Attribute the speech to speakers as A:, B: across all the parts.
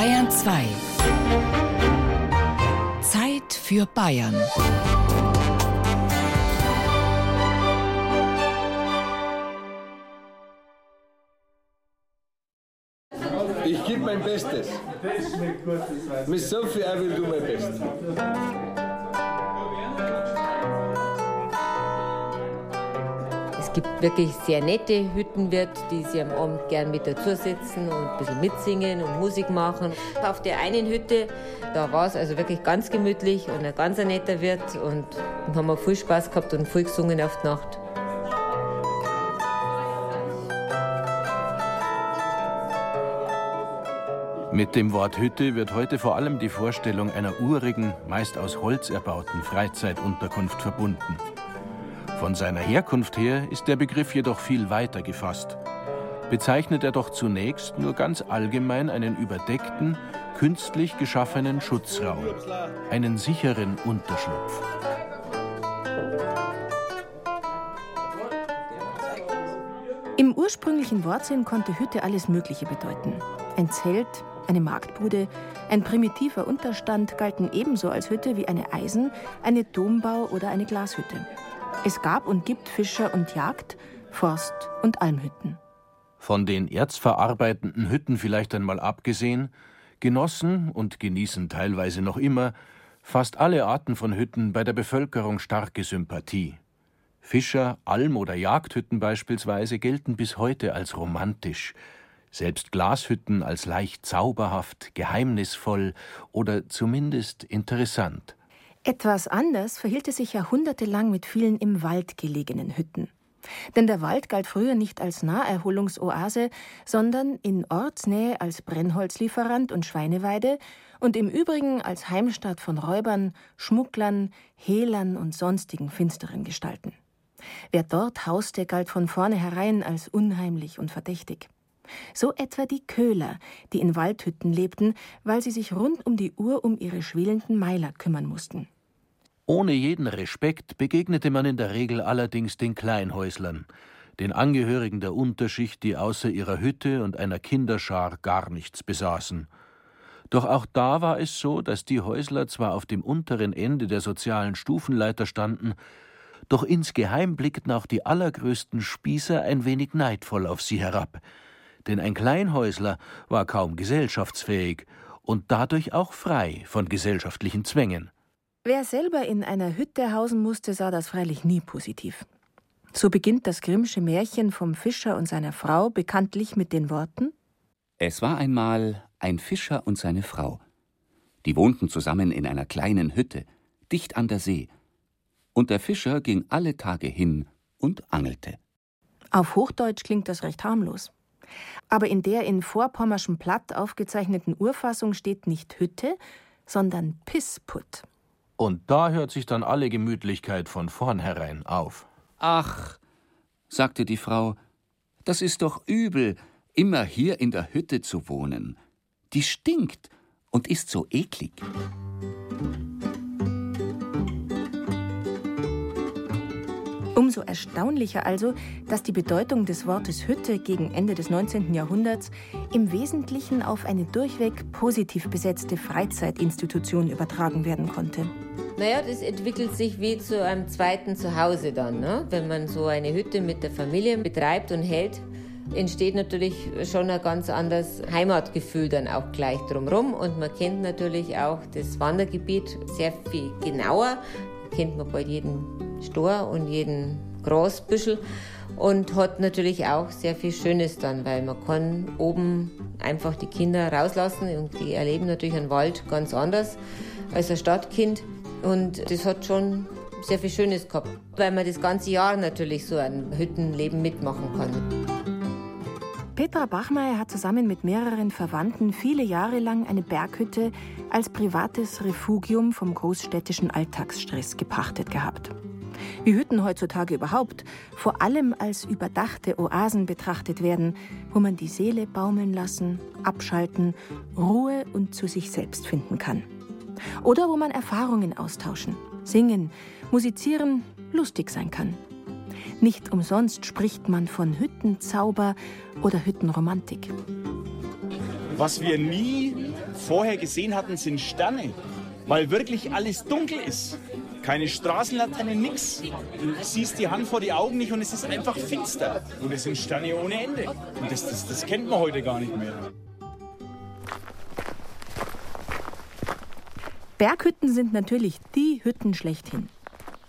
A: Bayern 2. Zeit für Bayern.
B: Ich gebe mein Bestes. Miss Sophie, I will do my best.
C: Gibt wirklich sehr nette Hüttenwirte, die sich am Abend gern mit dazu sitzen und ein bisschen mitsingen und Musik machen. Auf der einen Hütte, da war es also wirklich ganz gemütlich und ein ganz netter Wirt und haben wir viel Spaß gehabt und viel gesungen auf die Nacht.
D: Mit dem Wort Hütte wird heute vor allem die Vorstellung einer urigen, meist aus Holz erbauten Freizeitunterkunft verbunden. Von seiner Herkunft her ist der Begriff jedoch viel weiter gefasst. Bezeichnet er doch zunächst nur ganz allgemein einen überdeckten, künstlich geschaffenen Schutzraum, einen sicheren Unterschlupf.
E: Im ursprünglichen Wortsinn konnte Hütte alles Mögliche bedeuten. Ein Zelt, eine Marktbude, ein primitiver Unterstand galten ebenso als Hütte wie eine Eisen-, eine Dombau- oder eine Glashütte. Es gab und gibt Fischer und Jagd, Forst- und Almhütten.
D: Von den erzverarbeitenden Hütten vielleicht einmal abgesehen, genossen und genießen teilweise noch immer fast alle Arten von Hütten bei der Bevölkerung starke Sympathie. Fischer-, Alm- oder Jagdhütten beispielsweise gelten bis heute als romantisch, selbst Glashütten als leicht zauberhaft, geheimnisvoll oder zumindest interessant.
E: Etwas anders verhielt es sich jahrhundertelang mit vielen im Wald gelegenen Hütten. Denn der Wald galt früher nicht als Naherholungsoase, sondern in Ortsnähe als Brennholzlieferant und Schweineweide und im Übrigen als Heimstatt von Räubern, Schmugglern, Hehlern und sonstigen finsteren Gestalten. Wer dort hauste, galt von vornherein als unheimlich und verdächtig. So etwa die Köhler, die in Waldhütten lebten, weil sie sich rund um die Uhr um ihre schwelenden Meiler kümmern mussten.
D: Ohne jeden Respekt begegnete man in der Regel allerdings den Kleinhäuslern, den Angehörigen der Unterschicht, die außer ihrer Hütte und einer Kinderschar gar nichts besaßen. Doch auch da war es so, dass die Häusler zwar auf dem unteren Ende der sozialen Stufenleiter standen, doch insgeheim blickten auch die allergrößten Spießer ein wenig neidvoll auf sie herab, denn ein Kleinhäusler war kaum gesellschaftsfähig und dadurch auch frei von gesellschaftlichen Zwängen.
E: Wer selber in einer Hütte hausen musste, sah das freilich nie positiv. So beginnt das Grimmsche Märchen vom Fischer und seiner Frau bekanntlich mit den Worten
F: Es war einmal ein Fischer und seine Frau. Die wohnten zusammen in einer kleinen Hütte, dicht an der See. Und der Fischer ging alle Tage hin und angelte.
E: Auf Hochdeutsch klingt das recht harmlos. Aber in der in vorpommerschem Platt aufgezeichneten Urfassung steht nicht Hütte, sondern Pissput.
D: Und da hört sich dann alle Gemütlichkeit von vornherein auf.
F: Ach, sagte die Frau, das ist doch übel, immer hier in der Hütte zu wohnen. Die stinkt und ist so eklig.
E: Umso erstaunlicher also, dass die Bedeutung des Wortes Hütte gegen Ende des 19. Jahrhunderts im Wesentlichen auf eine durchweg positiv besetzte Freizeitinstitution übertragen werden konnte.
C: Naja, das entwickelt sich wie zu einem zweiten Zuhause dann. Ne? Wenn man so eine Hütte mit der Familie betreibt und hält, entsteht natürlich schon ein ganz anderes Heimatgefühl dann auch gleich drumherum. Und man kennt natürlich auch das Wandergebiet sehr viel genauer. Kennt man bald jeden Stor und jeden Grasbüschel und hat natürlich auch sehr viel Schönes dann, weil man kann oben einfach die Kinder rauslassen und die erleben natürlich einen Wald ganz anders als ein Stadtkind. Und das hat schon sehr viel Schönes gehabt, weil man das ganze Jahr natürlich so ein Hüttenleben mitmachen kann.
E: Petra Bachmeier hat zusammen mit mehreren Verwandten viele Jahre lang eine Berghütte als privates Refugium vom großstädtischen Alltagsstress gepachtet gehabt. Wie Hütten heutzutage überhaupt vor allem als überdachte Oasen betrachtet werden, wo man die Seele baumeln lassen, abschalten, Ruhe und zu sich selbst finden kann. Oder wo man Erfahrungen austauschen, singen, musizieren, lustig sein kann. Nicht umsonst spricht man von Hüttenzauber oder Hüttenromantik.
G: Was wir nie vorher gesehen hatten, sind Sterne, weil wirklich alles dunkel ist. Keine Straßenlaterne, nix. Du siehst die Hand vor die Augen nicht und es ist einfach finster. Und es sind Sterne ohne Ende. Und das, das, das kennt man heute gar nicht mehr.
E: Berghütten sind natürlich die Hütten schlechthin.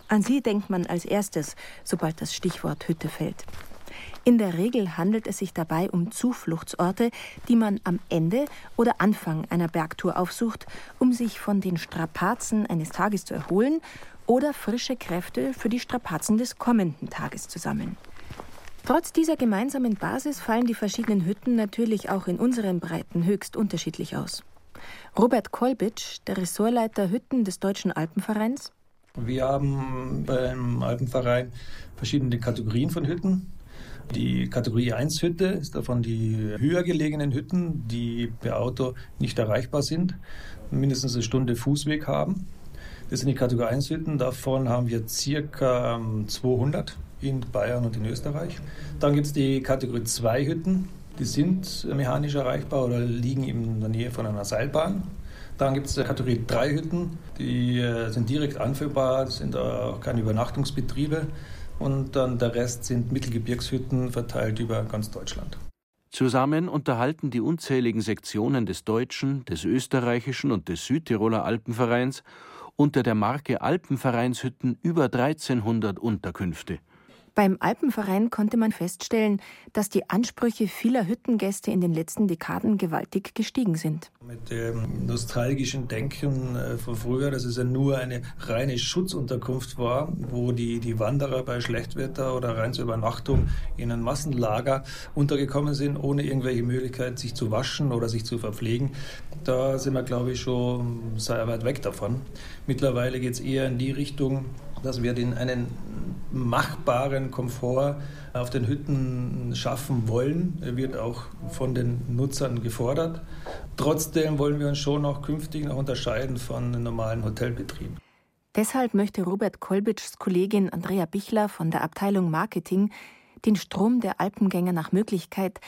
E: An sie denkt man als erstes, sobald das Stichwort Hütte fällt. In der Regel handelt es sich dabei um Zufluchtsorte, die man am Ende oder Anfang einer Bergtour aufsucht, um sich von den Strapazen eines Tages zu erholen oder frische Kräfte für die Strapazen des kommenden Tages zu sammeln. Trotz dieser gemeinsamen Basis fallen die verschiedenen Hütten natürlich auch in unseren Breiten höchst unterschiedlich aus. Robert Kolbitsch, der Ressortleiter Hütten des Deutschen Alpenvereins.
H: Wir haben beim Alpenverein verschiedene Kategorien von Hütten. Die Kategorie 1 Hütte ist davon die höher gelegenen Hütten, die per Auto nicht erreichbar sind, mindestens eine Stunde Fußweg haben. Das sind die Kategorie 1 Hütten. Davon haben wir circa 200 ähm, in Bayern und in Österreich. Dann gibt es die Kategorie 2 Hütten. Die sind mechanisch erreichbar oder liegen in der Nähe von einer Seilbahn. Dann gibt es Kategorie 3 Hütten, die äh, sind direkt anführbar, sind auch keine Übernachtungsbetriebe und dann der Rest sind Mittelgebirgshütten verteilt über ganz Deutschland.
D: Zusammen unterhalten die unzähligen Sektionen des deutschen, des österreichischen und des Südtiroler Alpenvereins unter der Marke Alpenvereinshütten über 1300 Unterkünfte.
E: Beim Alpenverein konnte man feststellen, dass die Ansprüche vieler Hüttengäste in den letzten Dekaden gewaltig gestiegen sind.
H: Mit dem nostalgischen Denken äh, von früher, dass es ja nur eine reine Schutzunterkunft war, wo die, die Wanderer bei Schlechtwetter oder rein zur Übernachtung in ein Massenlager untergekommen sind, ohne irgendwelche Möglichkeit, sich zu waschen oder sich zu verpflegen. Da sind wir, glaube ich, schon sehr weit weg davon. Mittlerweile geht es eher in die Richtung, dass wir den einen machbaren Komfort auf den Hütten schaffen wollen, Er wird auch von den Nutzern gefordert. Trotzdem wollen wir uns schon auch künftig noch unterscheiden von normalen Hotelbetrieben.
E: Deshalb möchte Robert Kolbitschs Kollegin Andrea Bichler von der Abteilung Marketing den Strom der Alpengänger nach Möglichkeit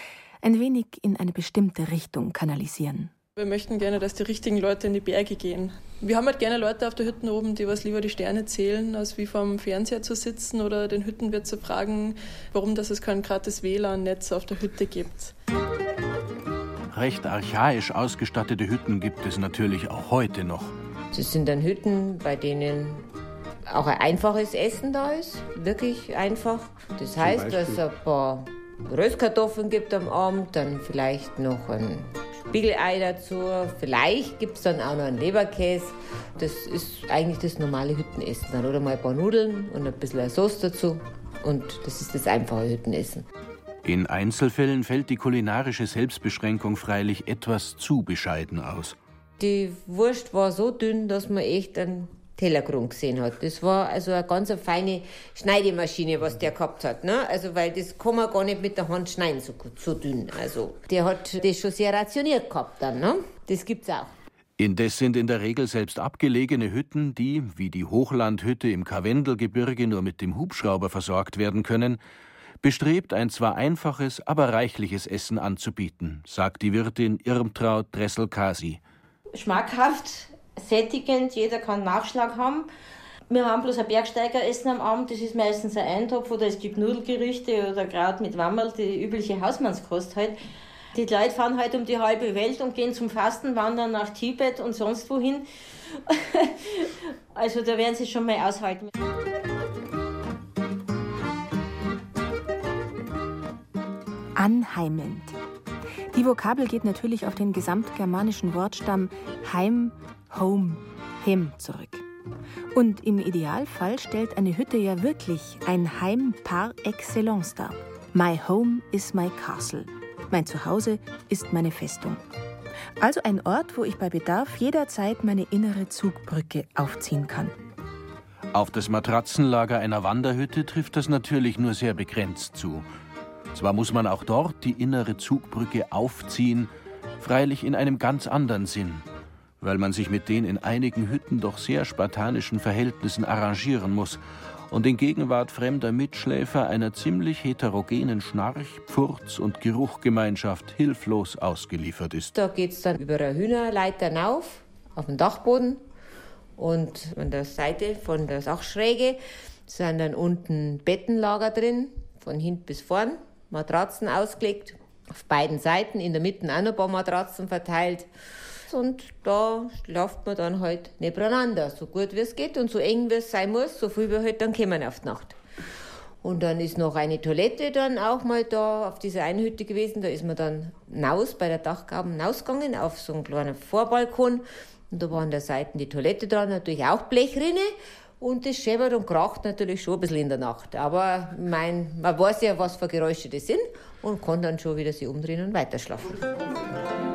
E: ein wenig in eine bestimmte Richtung kanalisieren.
I: Wir möchten gerne, dass die richtigen Leute in die Berge gehen. Wir haben halt gerne Leute auf der Hütten oben, die was lieber die Sterne zählen, als wie vom Fernseher zu sitzen oder den Hüttenwirt zu fragen, warum dass es kein gratis WLAN-Netz auf der Hütte gibt.
D: Recht archaisch ausgestattete Hütten gibt es natürlich auch heute noch.
C: Das sind dann Hütten, bei denen auch ein einfaches Essen da ist, wirklich einfach. Das heißt, dass es ein paar Röstkartoffeln gibt am Abend, dann vielleicht noch ein Spiegelei dazu. Vielleicht gibt es dann auch noch einen Leberkäse. Das ist eigentlich das normale Hüttenessen. Dann oder mal ein paar Nudeln und ein bisschen Sauce dazu. Und das ist das einfache Hüttenessen.
D: In Einzelfällen fällt die kulinarische Selbstbeschränkung freilich etwas zu bescheiden aus.
C: Die Wurst war so dünn, dass man echt einen Tellergrund gesehen hat. Das war also eine ganz feine Schneidemaschine, was der gehabt hat. Ne? Also, weil das kann man gar nicht mit der Hand schneiden, so, so dünn. Also, der hat das schon sehr rationiert gehabt dann. Ne? Das gibt's auch.
D: Indes sind in der Regel selbst abgelegene Hütten, die, wie die Hochlandhütte im Karwendelgebirge, nur mit dem Hubschrauber versorgt werden können, bestrebt, ein zwar einfaches, aber reichliches Essen anzubieten, sagt die Wirtin Irmtraut Dressel-Kasi.
J: Schmackhaft, sättigend, jeder kann Nachschlag haben. Wir haben bloß ein Bergsteigeressen am Abend, das ist meistens ein Eintopf oder es gibt Nudelgerichte oder gerade mit Wammerl, die übliche Hausmannskost halt. Die Leute fahren halt um die halbe Welt und gehen zum Fasten, wandern nach Tibet und sonst wohin. also da werden sie schon mal aushalten.
E: Anheimelnd. Die Vokabel geht natürlich auf den gesamtgermanischen Wortstamm Heim, Home, Hem zurück. Und im Idealfall stellt eine Hütte ja wirklich ein Heim par excellence dar. My home is my castle. Mein Zuhause ist meine Festung. Also ein Ort, wo ich bei Bedarf jederzeit meine innere Zugbrücke aufziehen kann.
D: Auf das Matratzenlager einer Wanderhütte trifft das natürlich nur sehr begrenzt zu. Zwar muss man auch dort die innere Zugbrücke aufziehen, freilich in einem ganz anderen Sinn, weil man sich mit den in einigen Hütten doch sehr spartanischen Verhältnissen arrangieren muss und in Gegenwart fremder Mitschläfer einer ziemlich heterogenen Schnarch-, Pfurz- und Geruchgemeinschaft hilflos ausgeliefert ist.
C: Da geht es dann über eine Hühnerleiter hinauf, auf den Dachboden und an der Seite von der Sachschräge sind dann unten Bettenlager drin, von hinten bis vorn, Matratzen ausgelegt, auf beiden Seiten, in der Mitte auch noch ein paar Matratzen verteilt und da schlaft man dann halt nebeneinander, so gut wie es geht und so eng wie es sein muss, so viel wir halt dann kommen auf die Nacht. Und dann ist noch eine Toilette dann auch mal da auf dieser Einhütte gewesen. Da ist man dann raus bei der Dachgaben rausgegangen auf so einen kleinen Vorbalkon. Und da war an der Seite die Toilette dran, natürlich auch Blechrinne. Und das scheppert und kracht natürlich schon ein bisschen in der Nacht. Aber mein, man weiß ja, was für Geräusche das sind und kann dann schon wieder sich umdrehen und weiterschlafen.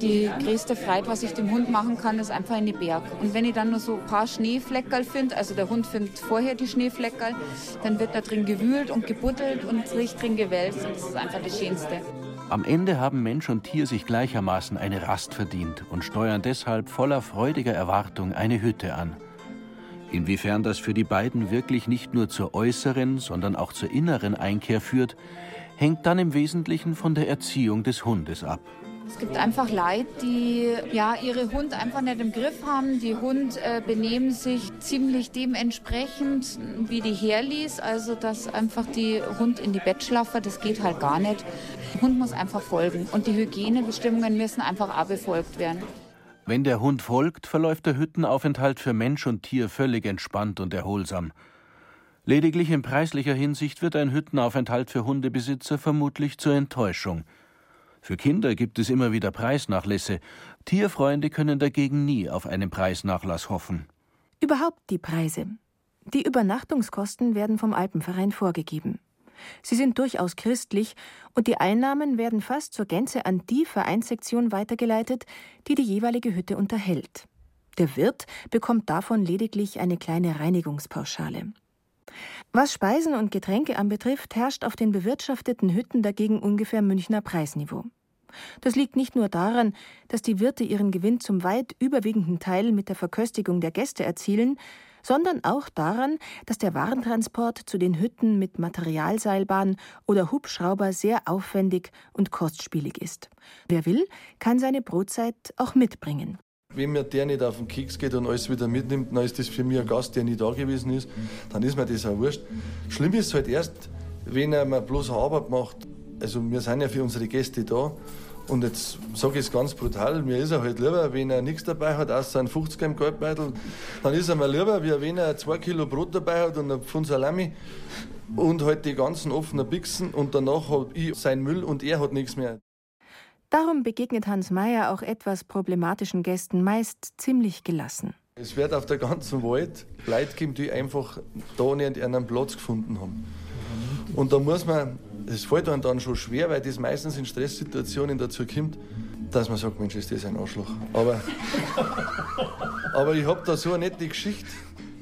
K: Die größte Freude, was ich dem Hund machen kann, ist einfach in die Berg. Und wenn ich dann nur so ein paar Schneefleckerl finde, also der Hund findet vorher die Schneefleckerl, dann wird da drin gewühlt und gebuddelt und sich drin gewälzt. Und das ist einfach das Schönste.
D: Am Ende haben Mensch und Tier sich gleichermaßen eine Rast verdient und steuern deshalb voller freudiger Erwartung eine Hütte an. Inwiefern das für die beiden wirklich nicht nur zur äußeren, sondern auch zur inneren Einkehr führt, hängt dann im Wesentlichen von der Erziehung des Hundes ab.
K: Es gibt einfach Leute, die ja ihre Hund einfach nicht im Griff haben. Die Hund äh, benehmen sich ziemlich dementsprechend, wie die herließ. Also dass einfach die Hund in die Bett schlafen, das geht halt gar nicht. Der Hund muss einfach folgen und die Hygienebestimmungen müssen einfach auch befolgt werden.
D: Wenn der Hund folgt, verläuft der Hüttenaufenthalt für Mensch und Tier völlig entspannt und erholsam. Lediglich in preislicher Hinsicht wird ein Hüttenaufenthalt für Hundebesitzer vermutlich zur Enttäuschung – für Kinder gibt es immer wieder Preisnachlässe. Tierfreunde können dagegen nie auf einen Preisnachlass hoffen.
E: Überhaupt die Preise. Die Übernachtungskosten werden vom Alpenverein vorgegeben. Sie sind durchaus christlich und die Einnahmen werden fast zur Gänze an die Vereinssektion weitergeleitet, die die jeweilige Hütte unterhält. Der Wirt bekommt davon lediglich eine kleine Reinigungspauschale. Was Speisen und Getränke anbetrifft, herrscht auf den bewirtschafteten Hütten dagegen ungefähr Münchner Preisniveau. Das liegt nicht nur daran, dass die Wirte ihren Gewinn zum weit überwiegenden Teil mit der Verköstigung der Gäste erzielen, sondern auch daran, dass der Warentransport zu den Hütten mit Materialseilbahn oder Hubschrauber sehr aufwendig und kostspielig ist. Wer will, kann seine Brotzeit auch mitbringen.
L: Wenn mir der nicht auf den Keks geht und alles wieder mitnimmt, dann ist das für mich ein Gast, der nie da gewesen ist. Dann ist mir das auch wurscht. Schlimm ist es halt erst, wenn er mir bloß Arbeit macht. Also wir sind ja für unsere Gäste da. Und jetzt sage ich es ganz brutal, mir ist er halt lieber, wenn er nichts dabei hat, außer einen 50er im Geldbeutel, dann ist er mir lieber, wie wenn er zwei Kilo Brot dabei hat und ein Pfund Salami und halt die ganzen offenen Bixen und danach habe ich sein Müll und er hat nichts mehr.
E: Darum begegnet Hans Meyer auch etwas problematischen Gästen meist ziemlich gelassen.
L: Es wird auf der ganzen Welt Leute geben, die einfach da nicht einen Platz gefunden haben. Und da muss man, es fällt einem dann schon schwer, weil das meistens in Stresssituationen dazu kommt, dass man sagt, Mensch, ist das ein Arschloch. Aber, aber ich habe da so eine nette Geschichte.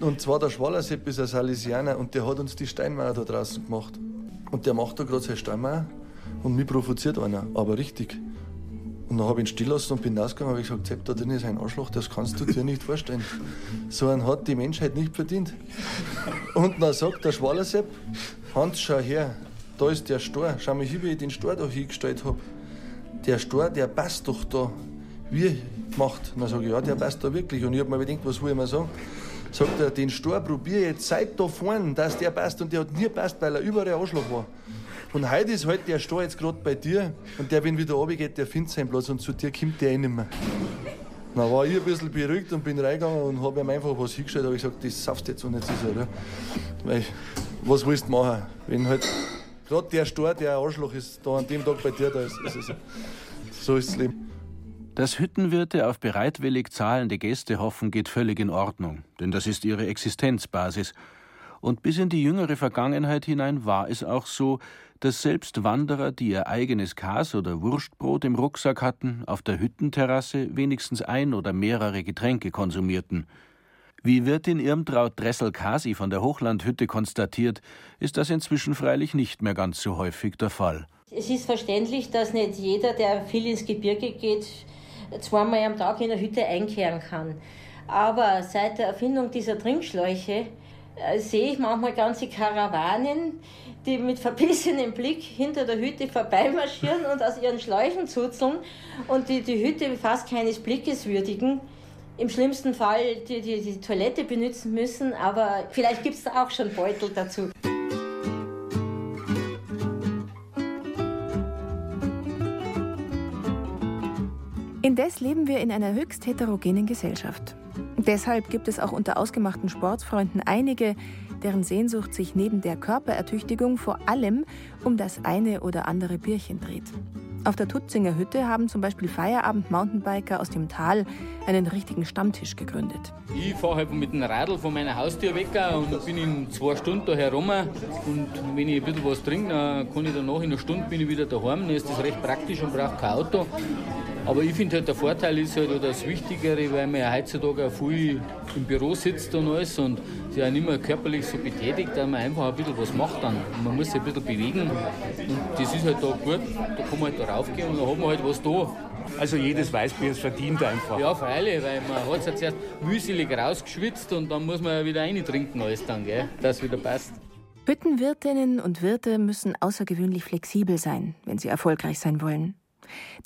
L: Und zwar der Schwallersepp ist ein Salesianer und der hat uns die Steinmauer da draußen gemacht. Und der macht da gerade seine Steinmauer und mich provoziert einer, aber richtig. Und dann habe ich ihn still lassen und bin rausgegangen und habe gesagt, Sepp, da drin ist ein Arschloch, das kannst du dir nicht vorstellen. So einen hat die Menschheit nicht verdient. Und dann sagt der Schwaler Sepp, Hans, schau her, da ist der Stor. Schau mal hin, wie ich den Stor da hingestellt habe. Der Stor, der passt doch da. Wie gemacht? Und dann sage ich, ja, der passt da wirklich. Und ich habe mir gedacht, was will ich mir sagen? Sagt er, den Stor probiere jetzt seit da vorne, dass der passt. Und der hat nie passt, weil er überall Arschloch war. Und heute ist halt der Stor jetzt gerade bei dir und der, wenn wieder runtergeht, der findet seinen Platz und zu dir kommt der eh nicht mehr. Dann war ich ein bisschen beruhigt und bin reingegangen und habe ihm einfach was hingestellt. habe ich gesagt, das saufst jetzt so nicht so sehr. Weil, was willst du machen? Wenn halt gerade der Stor, der ein Arschloch ist, da an dem Tag bei dir da ist. ist so ist das Leben.
D: Dass Hüttenwirte auf bereitwillig zahlende Gäste hoffen, geht völlig in Ordnung, denn das ist ihre Existenzbasis. Und bis in die jüngere Vergangenheit hinein war es auch so, dass selbst Wanderer, die ihr eigenes Kas- oder Wurstbrot im Rucksack hatten, auf der Hüttenterrasse wenigstens ein oder mehrere Getränke konsumierten. Wie Wirtin Irmtraut Dressel-Kasi von der Hochlandhütte konstatiert, ist das inzwischen freilich nicht mehr ganz so häufig der Fall.
J: Es ist verständlich, dass nicht jeder, der viel ins Gebirge geht, zweimal am Tag in der Hütte einkehren kann. Aber seit der Erfindung dieser Trinkschläuche äh, sehe ich manchmal ganze Karawanen, die mit verbissenem Blick hinter der Hütte vorbeimarschieren und aus ihren Schläuchen zuzeln und die die Hütte fast keines Blickes würdigen. Im schlimmsten Fall die, die, die Toilette benutzen müssen, aber vielleicht gibt es da auch schon Beutel dazu.
E: Indes leben wir in einer höchst heterogenen Gesellschaft. Deshalb gibt es auch unter ausgemachten Sportsfreunden einige, deren Sehnsucht sich neben der Körperertüchtigung vor allem um das eine oder andere Bierchen dreht. Auf der Tutzinger Hütte haben zum Beispiel Feierabend-Mountainbiker aus dem Tal einen richtigen Stammtisch gegründet.
M: Ich fahre halt mit dem Radl von meiner Haustür weg und bin in zwei Stunden da herum. Und wenn ich ein bisschen was trinke, dann kann ich danach in einer Stunde bin ich wieder daheim. Dann ist das recht praktisch und brauche kein Auto. Aber ich finde halt, der Vorteil ist halt, oder das Wichtigere, weil man ja heutzutage auch viel im Büro sitzt und alles und sich auch nicht mehr körperlich so betätigt, dass man einfach ein bisschen was macht dann. man muss sich ein bisschen bewegen und das ist halt da gut, da kann man halt da raufgehen und dann hat man halt was da.
G: Also jedes Weißbier ist verdient einfach.
M: Ja, freilich, weil man hat es ja zuerst mühselig rausgeschwitzt und dann muss man wieder reintrinken alles dann, gell, dass es wieder passt.
E: Hüttenwirtinnen und Wirte müssen außergewöhnlich flexibel sein, wenn sie erfolgreich sein wollen.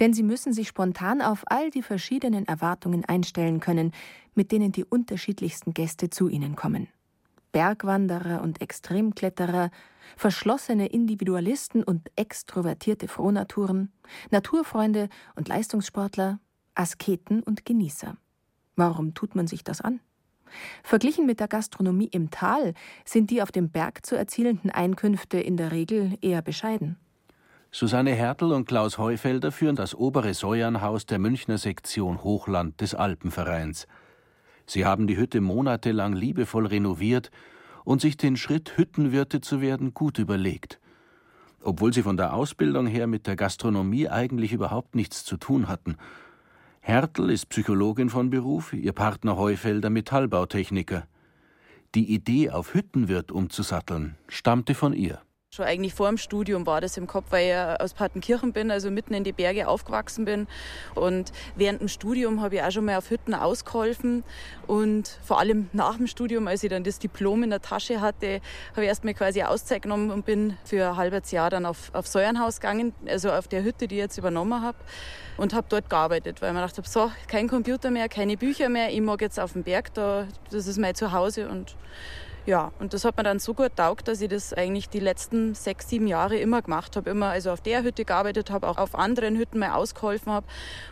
E: Denn sie müssen sich spontan auf all die verschiedenen Erwartungen einstellen können, mit denen die unterschiedlichsten Gäste zu ihnen kommen. Bergwanderer und Extremkletterer, verschlossene Individualisten und extrovertierte Frohnaturen, Naturfreunde und Leistungssportler, Asketen und Genießer. Warum tut man sich das an? Verglichen mit der Gastronomie im Tal sind die auf dem Berg zu erzielenden Einkünfte in der Regel eher bescheiden.
D: Susanne Hertel und Klaus Heufelder führen das obere Säuernhaus der Münchner Sektion Hochland des Alpenvereins. Sie haben die Hütte monatelang liebevoll renoviert und sich den Schritt, Hüttenwirte zu werden, gut überlegt. Obwohl sie von der Ausbildung her mit der Gastronomie eigentlich überhaupt nichts zu tun hatten. Hertel ist Psychologin von Beruf, ihr Partner Heufelder Metallbautechniker. Die Idee, auf Hüttenwirt umzusatteln, stammte von ihr.
I: Schon eigentlich vor dem Studium war das im Kopf, weil ich aus Partenkirchen bin, also mitten in die Berge aufgewachsen bin. Und während dem Studium habe ich auch schon mal auf Hütten ausgeholfen. Und vor allem nach dem Studium, als ich dann das Diplom in der Tasche hatte, habe ich erstmal quasi Auszeit genommen und bin für ein halbes Jahr dann auf, auf Säuernhaus gegangen, also auf der Hütte, die ich jetzt übernommen habe. Und habe dort gearbeitet, weil gedacht habe, so, kein Computer mehr, keine Bücher mehr, ich mag jetzt auf dem Berg, da, das ist mein Zuhause. Und ja, und das hat mir dann so gut taugt, dass ich das eigentlich die letzten sechs, sieben Jahre immer gemacht habe. Immer also auf der Hütte gearbeitet habe, auch auf anderen Hütten mal ausgeholfen habe.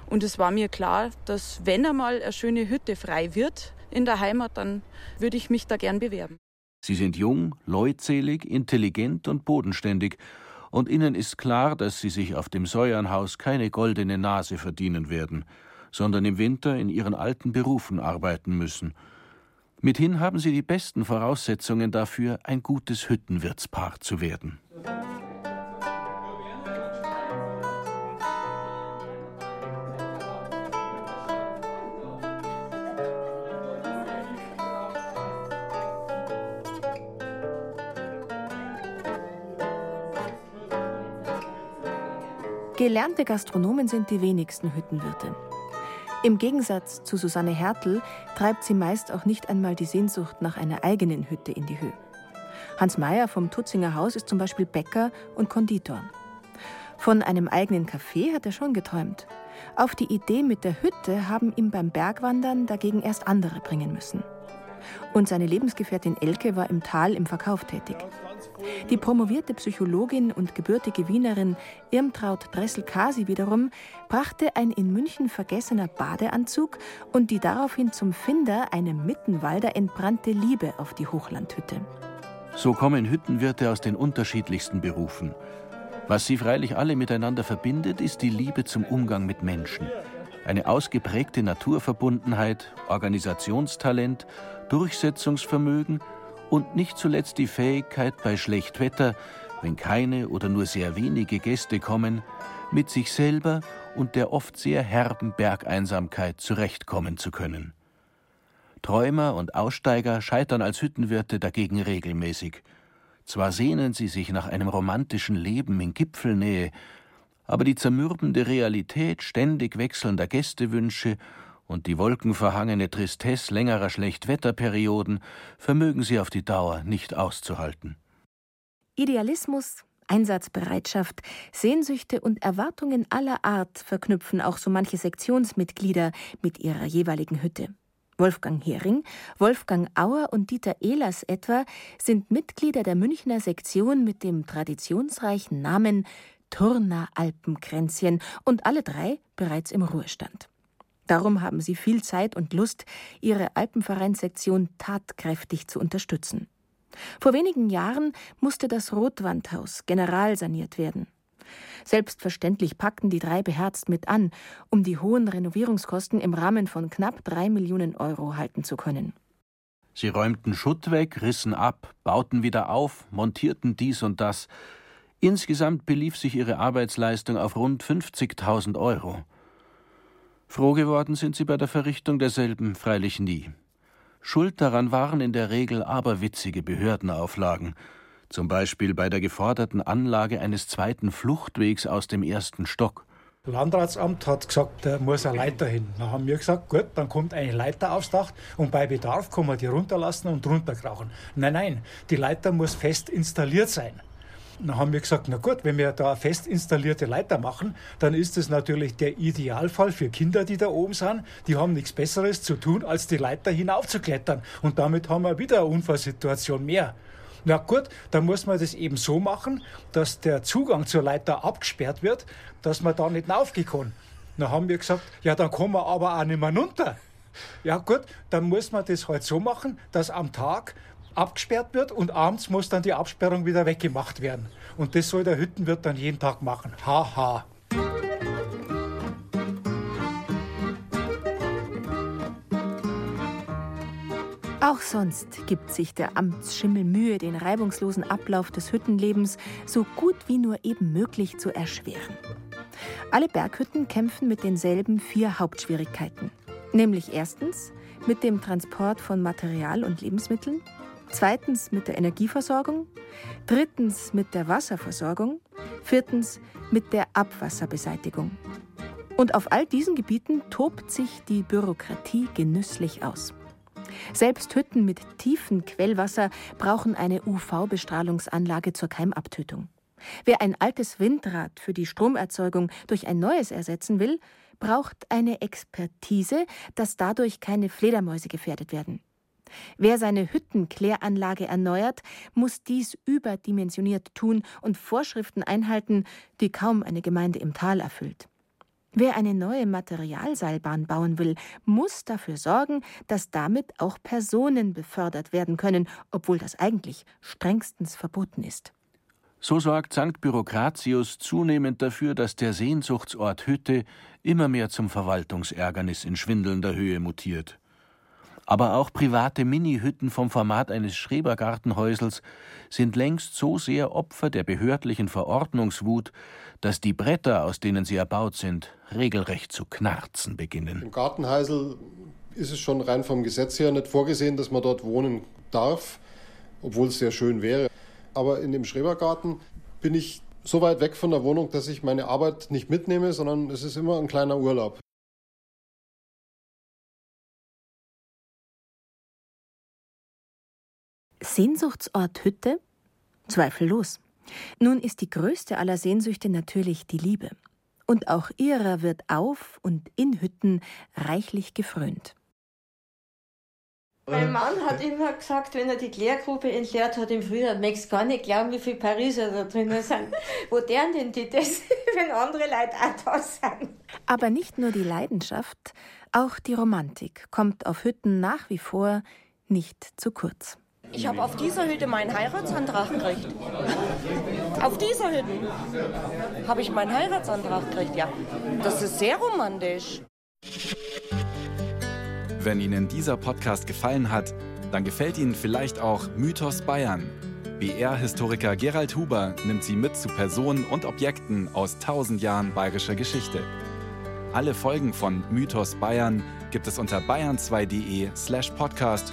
I: Und es war mir klar, dass wenn einmal eine schöne Hütte frei wird in der Heimat, dann würde ich mich da gern bewerben.
D: Sie sind jung, leutselig, intelligent und bodenständig. Und ihnen ist klar, dass sie sich auf dem Säuernhaus keine goldene Nase verdienen werden, sondern im Winter in ihren alten Berufen arbeiten müssen – Mithin haben sie die besten Voraussetzungen dafür, ein gutes Hüttenwirtspaar zu werden.
E: Gelernte Gastronomen sind die wenigsten Hüttenwirte. Im Gegensatz zu Susanne Hertel treibt sie meist auch nicht einmal die Sehnsucht nach einer eigenen Hütte in die Höhe. Hans Meyer vom Tutzinger Haus ist zum Beispiel Bäcker und Konditor. Von einem eigenen Café hat er schon geträumt. Auf die Idee mit der Hütte haben ihm beim Bergwandern dagegen erst andere bringen müssen. Und seine Lebensgefährtin Elke war im Tal im Verkauf tätig. Die promovierte Psychologin und gebürtige Wienerin Irmtraut Dressel-Kasi wiederum brachte ein in München vergessener Badeanzug und die daraufhin zum Finder eine Mittenwalder entbrannte Liebe auf die Hochlandhütte.
D: So kommen Hüttenwirte aus den unterschiedlichsten Berufen. Was sie freilich alle miteinander verbindet, ist die Liebe zum Umgang mit Menschen. Eine ausgeprägte Naturverbundenheit, Organisationstalent, Durchsetzungsvermögen und nicht zuletzt die Fähigkeit, bei Schlechtwetter, wenn keine oder nur sehr wenige Gäste kommen, mit sich selber und der oft sehr herben Bergeinsamkeit zurechtkommen zu können. Träumer und Aussteiger scheitern als Hüttenwirte dagegen regelmäßig. Zwar sehnen sie sich nach einem romantischen Leben in Gipfelnähe, aber die zermürbende Realität ständig wechselnder Gästewünsche und die wolkenverhangene Tristesse längerer Schlechtwetterperioden vermögen sie auf die Dauer nicht auszuhalten.
E: Idealismus, Einsatzbereitschaft, Sehnsüchte und Erwartungen aller Art verknüpfen auch so manche Sektionsmitglieder mit ihrer jeweiligen Hütte. Wolfgang Hering, Wolfgang Auer und Dieter Ehlers etwa sind Mitglieder der Münchner Sektion mit dem traditionsreichen Namen Turner Alpenkränzchen und alle drei bereits im Ruhestand. Darum haben sie viel Zeit und Lust, ihre Alpenvereinssektion tatkräftig zu unterstützen. Vor wenigen Jahren musste das Rotwandhaus generalsaniert werden. Selbstverständlich packten die drei beherzt mit an, um die hohen Renovierungskosten im Rahmen von knapp drei Millionen Euro halten zu können.
D: Sie räumten Schutt weg, rissen ab, bauten wieder auf, montierten dies und das. Insgesamt belief sich ihre Arbeitsleistung auf rund 50.000 Euro. Froh geworden sind sie bei der Verrichtung derselben freilich nie. Schuld daran waren in der Regel aberwitzige Behördenauflagen, zum Beispiel bei der geforderten Anlage eines zweiten Fluchtwegs aus dem ersten Stock.
N: Das Landratsamt hat gesagt, da muss eine Leiter hin. Dann haben wir gesagt, gut, dann kommt eine Leiter aufs Dach und bei Bedarf kann man die runterlassen und runterkrauchen. Nein, nein, die Leiter muss fest installiert sein. Dann haben wir gesagt, na gut, wenn wir da fest installierte Leiter machen, dann ist das natürlich der Idealfall für Kinder, die da oben sind. Die haben nichts Besseres zu tun, als die Leiter hinaufzuklettern. Und damit haben wir wieder eine Unfallsituation mehr. Na gut, dann muss man das eben so machen, dass der Zugang zur Leiter abgesperrt wird, dass man da nicht kann. Dann haben wir gesagt, ja, dann kommen wir aber auch nicht mehr runter. Ja gut, dann muss man das halt so machen, dass am Tag abgesperrt wird und abends muss dann die Absperrung wieder weggemacht werden. Und das soll der Hüttenwirt dann jeden Tag machen. Haha. Ha.
E: Auch sonst gibt sich der Amtsschimmel Mühe, den reibungslosen Ablauf des Hüttenlebens so gut wie nur eben möglich zu erschweren. Alle Berghütten kämpfen mit denselben vier Hauptschwierigkeiten. Nämlich erstens mit dem Transport von Material und Lebensmitteln, zweitens mit der Energieversorgung, drittens mit der Wasserversorgung, viertens mit der Abwasserbeseitigung. Und auf all diesen Gebieten tobt sich die Bürokratie genüsslich aus. Selbst Hütten mit tiefem Quellwasser brauchen eine UV-Bestrahlungsanlage zur Keimabtötung. Wer ein altes Windrad für die Stromerzeugung durch ein neues ersetzen will, braucht eine Expertise, dass dadurch keine Fledermäuse gefährdet werden. Wer seine Hüttenkläranlage erneuert, muss dies überdimensioniert tun und Vorschriften einhalten, die kaum eine Gemeinde im Tal erfüllt. Wer eine neue Materialseilbahn bauen will, muss dafür sorgen, dass damit auch Personen befördert werden können, obwohl das eigentlich strengstens verboten ist.
D: So sorgt St. Bürokratius zunehmend dafür, dass der Sehnsuchtsort Hütte immer mehr zum Verwaltungsärgernis in schwindelnder Höhe mutiert. Aber auch private Mini-Hütten vom Format eines Schrebergartenhäusels sind längst so sehr Opfer der behördlichen Verordnungswut, dass die Bretter, aus denen sie erbaut sind, regelrecht zu knarzen beginnen.
O: Im Gartenhäusl ist es schon rein vom Gesetz her nicht vorgesehen, dass man dort wohnen darf, obwohl es sehr schön wäre. Aber in dem Schrebergarten bin ich so weit weg von der Wohnung, dass ich meine Arbeit nicht mitnehme, sondern es ist immer ein kleiner Urlaub.
E: Sehnsuchtsort Hütte? Zweifellos. Nun ist die größte aller Sehnsüchte natürlich die Liebe. Und auch ihrer wird auf und in Hütten reichlich gefrönt.
J: Mein Mann hat immer gesagt, wenn er die Klärgrube entleert hat im Frühjahr, möchtest gar nicht glauben, wie viele Pariser da drinnen sind. Wo deren denn die das, wenn andere Leute auch da sind?
E: Aber nicht nur die Leidenschaft, auch die Romantik kommt auf Hütten nach wie vor nicht zu kurz.
P: Ich habe auf dieser Hütte meinen Heiratsantrag gekriegt. Auf dieser Hütte habe ich meinen Heiratsantrag gekriegt, ja. Das ist sehr romantisch.
Q: Wenn Ihnen dieser Podcast gefallen hat, dann gefällt Ihnen vielleicht auch Mythos Bayern. BR-Historiker Gerald Huber nimmt Sie mit zu Personen und Objekten aus tausend Jahren bayerischer Geschichte. Alle Folgen von Mythos Bayern gibt es unter bayern2.de slash podcast